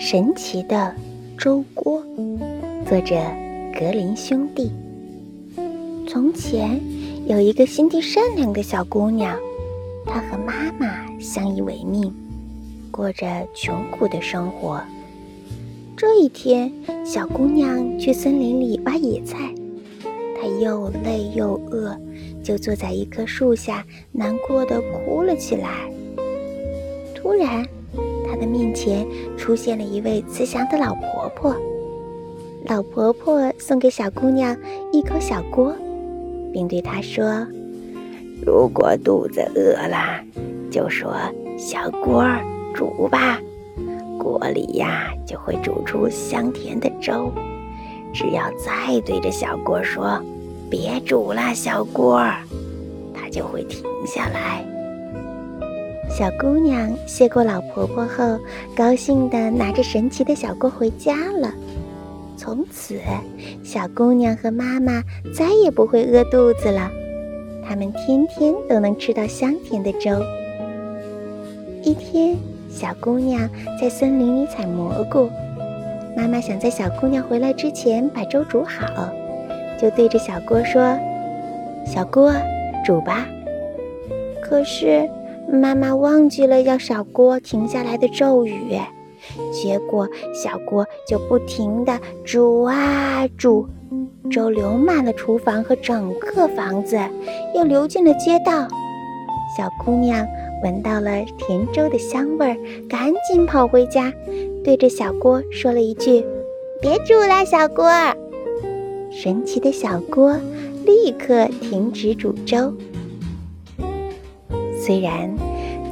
神奇的粥锅，作者格林兄弟。从前有一个心地善良的小姑娘，她和妈妈相依为命，过着穷苦的生活。这一天，小姑娘去森林里挖野菜，她又累又饿，就坐在一棵树下，难过的哭了起来。突然，她的面前出现了一位慈祥的老婆婆。老婆婆送给小姑娘一口小锅，并对她说：“如果肚子饿了，就说小锅煮吧，锅里呀就会煮出香甜的粥。只要再对着小锅说‘别煮了，小锅’，它就会停下来。”小姑娘谢过老婆婆后，高兴地拿着神奇的小锅回家了。从此，小姑娘和妈妈再也不会饿肚子了，她们天天都能吃到香甜的粥。一天，小姑娘在森林里采蘑菇，妈妈想在小姑娘回来之前把粥煮好，就对着小锅说：“小锅，煮吧。”可是。妈妈忘记了要小锅停下来的咒语，结果小锅就不停地煮啊煮，粥流满了厨房和整个房子，又流进了街道。小姑娘闻到了甜粥的香味儿，赶紧跑回家，对着小锅说了一句：“别煮了，小锅。”神奇的小锅立刻停止煮粥。虽然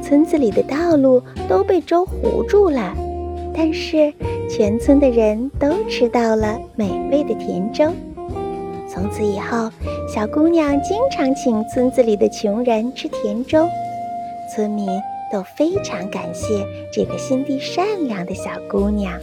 村子里的道路都被粥糊住了，但是全村的人都吃到了美味的甜粥。从此以后，小姑娘经常请村子里的穷人吃甜粥，村民都非常感谢这个心地善良的小姑娘。